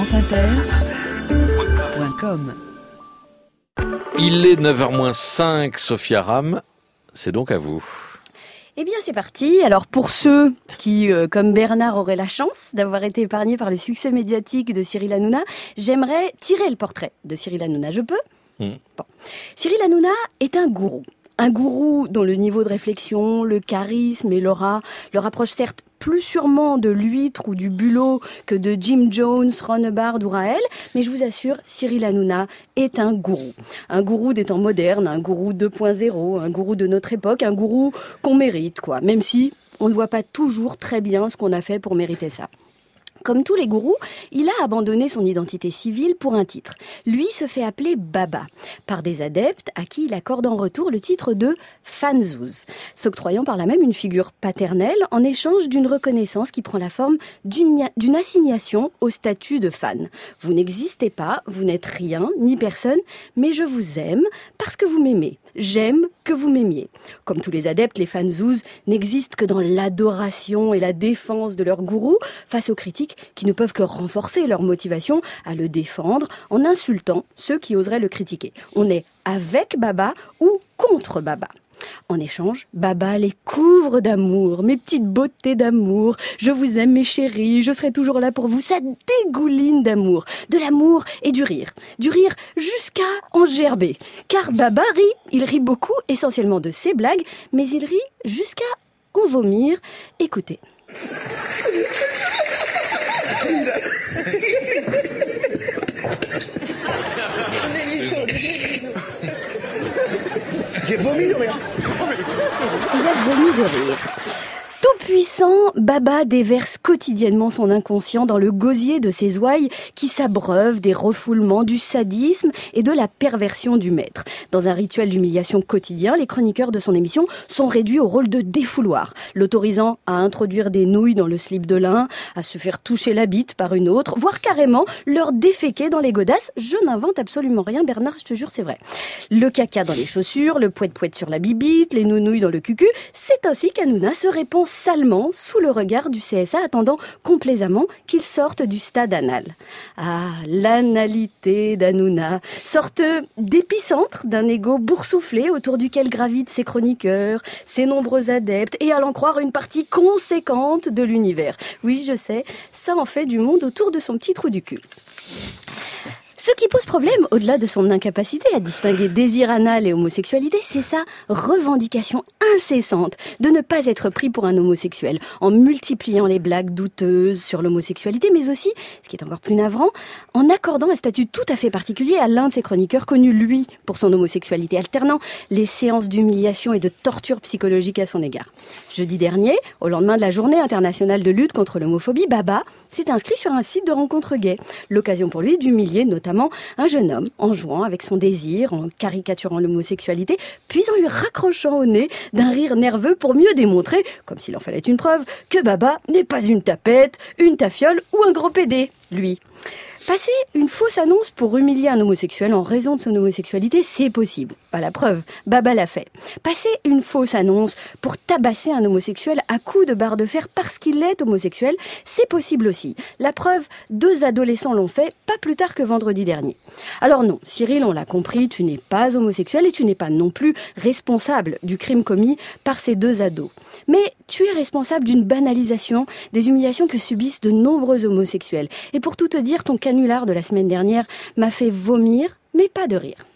franceinter.com Il est 9h05, Sophia Ram, c'est donc à vous. Eh bien, c'est parti. Alors, pour ceux qui, euh, comme Bernard, auraient la chance d'avoir été épargnés par le succès médiatique de Cyril Hanouna, j'aimerais tirer le portrait de Cyril Hanouna. Je peux? Hmm. Cyril Hanouna est un gourou. Un gourou dont le niveau de réflexion, le charisme et l'aura le rapprochent certes plus sûrement de l'huître ou du bulot que de Jim Jones, Ron ou Raël, mais je vous assure, Cyril Hanouna est un gourou. Un gourou des temps modernes, un gourou 2.0, un gourou de notre époque, un gourou qu'on mérite, quoi. Même si on ne voit pas toujours très bien ce qu'on a fait pour mériter ça. Comme tous les gourous, il a abandonné son identité civile pour un titre. Lui se fait appeler Baba par des adeptes à qui il accorde en retour le titre de Fanzouz, s'octroyant par là même une figure paternelle en échange d'une reconnaissance qui prend la forme d'une assignation au statut de fan. Vous n'existez pas, vous n'êtes rien, ni personne, mais je vous aime parce que vous m'aimez. J'aime que vous m'aimiez. Comme tous les adeptes, les fanzouz n'existent que dans l'adoration et la défense de leur gourou face aux critiques qui ne peuvent que renforcer leur motivation à le défendre en insultant ceux qui oseraient le critiquer. On est avec Baba ou contre Baba? En échange, Baba les couvre d'amour, mes petites beautés d'amour. Je vous aime, mes chéris, je serai toujours là pour vous. Ça dégouline d'amour, de l'amour et du rire. Du rire jusqu'à en gerber. Car Baba rit, il rit beaucoup, essentiellement de ses blagues, mais il rit jusqu'à en vomir. Écoutez. J'ai vomi de rire. Il a vomi de. Puissant, Baba déverse quotidiennement son inconscient dans le gosier de ses ouailles qui s'abreuvent des refoulements, du sadisme et de la perversion du maître. Dans un rituel d'humiliation quotidien, les chroniqueurs de son émission sont réduits au rôle de défouloir, l'autorisant à introduire des nouilles dans le slip de l'un, à se faire toucher la bite par une autre, voire carrément leur déféquer dans les godasses. Je n'invente absolument rien, Bernard, je te jure, c'est vrai. Le caca dans les chaussures, le poète-poète sur la bibite, les nounouilles dans le cucu, c'est ainsi qu'Anouna se répand salement sous le regard du CSA, attendant complaisamment qu'il sorte du stade anal. Ah, l'analité d'Anouna, sorte d'épicentre d'un égo boursouflé autour duquel gravitent ses chroniqueurs, ses nombreux adeptes et à l'en croire une partie conséquente de l'univers. Oui, je sais, ça en fait du monde autour de son petit trou du cul. Ce qui pose problème, au-delà de son incapacité à distinguer désir anal et homosexualité, c'est sa revendication incessante de ne pas être pris pour un homosexuel, en multipliant les blagues douteuses sur l'homosexualité, mais aussi, ce qui est encore plus navrant, en accordant un statut tout à fait particulier à l'un de ses chroniqueurs, connu lui pour son homosexualité, alternant les séances d'humiliation et de torture psychologique à son égard. Jeudi dernier, au lendemain de la journée internationale de lutte contre l'homophobie, Baba s'est inscrit sur un site de rencontre gay. L'occasion pour lui d'humilier notamment un jeune homme en jouant avec son désir, en caricaturant l'homosexualité, puis en lui raccrochant au nez d'un rire nerveux pour mieux démontrer, comme s'il en fallait une preuve, que Baba n'est pas une tapette, une tafiole ou un gros pédé, lui. Passer une fausse annonce pour humilier un homosexuel en raison de son homosexualité, c'est possible. Pas la preuve, Baba l'a fait. Passer une fausse annonce pour tabasser un homosexuel à coups de barre de fer parce qu'il est homosexuel, c'est possible aussi. La preuve, deux adolescents l'ont fait pas plus tard que vendredi dernier. Alors non, Cyril, on l'a compris, tu n'es pas homosexuel et tu n'es pas non plus responsable du crime commis par ces deux ados. Mais tu es responsable d'une banalisation des humiliations que subissent de nombreux homosexuels. Et pour tout te dire, ton de la semaine dernière m'a fait vomir, mais pas de rire.